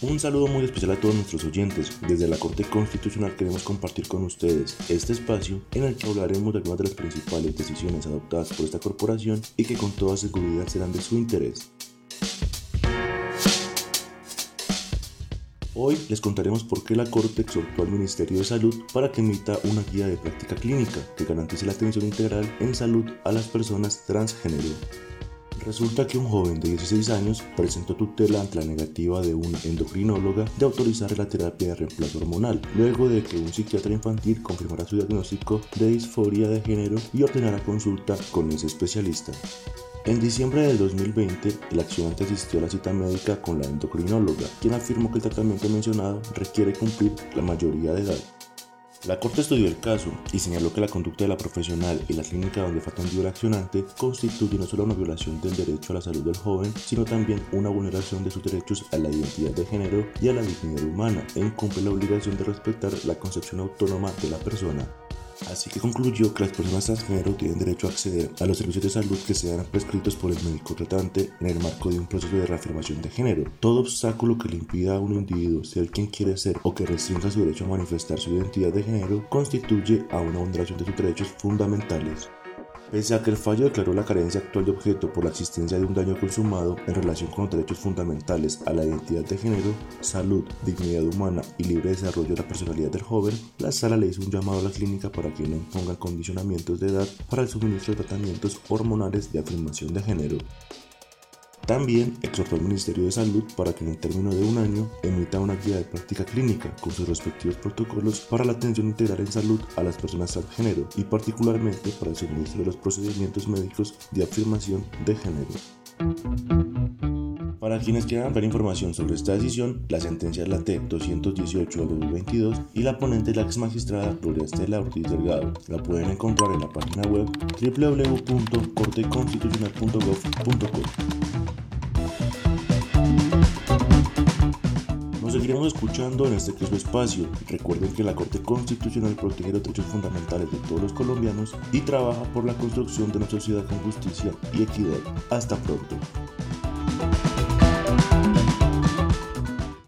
Un saludo muy especial a todos nuestros oyentes. Desde la Corte Constitucional queremos compartir con ustedes este espacio en el que hablaremos de algunas de las principales decisiones adoptadas por esta corporación y que con toda seguridad serán de su interés. Hoy les contaremos por qué la Corte exhortó al Ministerio de Salud para que emita una guía de práctica clínica que garantice la atención integral en salud a las personas transgénero. Resulta que un joven de 16 años presentó tutela ante la negativa de una endocrinóloga de autorizar la terapia de reemplazo hormonal, luego de que un psiquiatra infantil confirmara su diagnóstico de disforia de género y ordenara consulta con ese especialista. En diciembre del 2020, el accionante asistió a la cita médica con la endocrinóloga, quien afirmó que el tratamiento mencionado requiere cumplir la mayoría de edad. La Corte estudió el caso y señaló que la conducta de la profesional y la clínica donde fue atendido el accionante constituye no solo una violación del derecho a la salud del joven, sino también una vulneración de sus derechos a la identidad de género y a la dignidad humana e incumple la obligación de respetar la concepción autónoma de la persona. Así que concluyó que las personas transgénero tienen derecho a acceder a los servicios de salud que sean prescritos por el médico tratante en el marco de un proceso de reafirmación de género. Todo obstáculo que le impida a un individuo ser quien quiere ser o que restrinja su derecho a manifestar su identidad de género constituye a una vulneración de sus derechos fundamentales. Pese a que el fallo declaró la carencia actual de objeto por la existencia de un daño consumado en relación con los derechos fundamentales a la identidad de género, salud, dignidad humana y libre desarrollo de la personalidad del joven, la sala le hizo un llamado a la clínica para que no impongan condicionamientos de edad para el suministro de tratamientos hormonales de afirmación de género. También exhortó al Ministerio de Salud para que en el término de un año emita una guía de práctica clínica con sus respectivos protocolos para la atención integral en salud a las personas transgénero y particularmente para el suministro de los procedimientos médicos de afirmación de género. Para quienes quieran ver información sobre esta decisión, la sentencia es la T-218 de 2022 y la ponente es la ex magistrada Gloria Estela Ortiz Delgado. La pueden encontrar en la página web www.corteconstitucional.gov.co. Seguiremos escuchando en este mismo espacio. Recuerden que la Corte Constitucional protege los derechos fundamentales de todos los colombianos y trabaja por la construcción de una sociedad con justicia y equidad. Hasta pronto.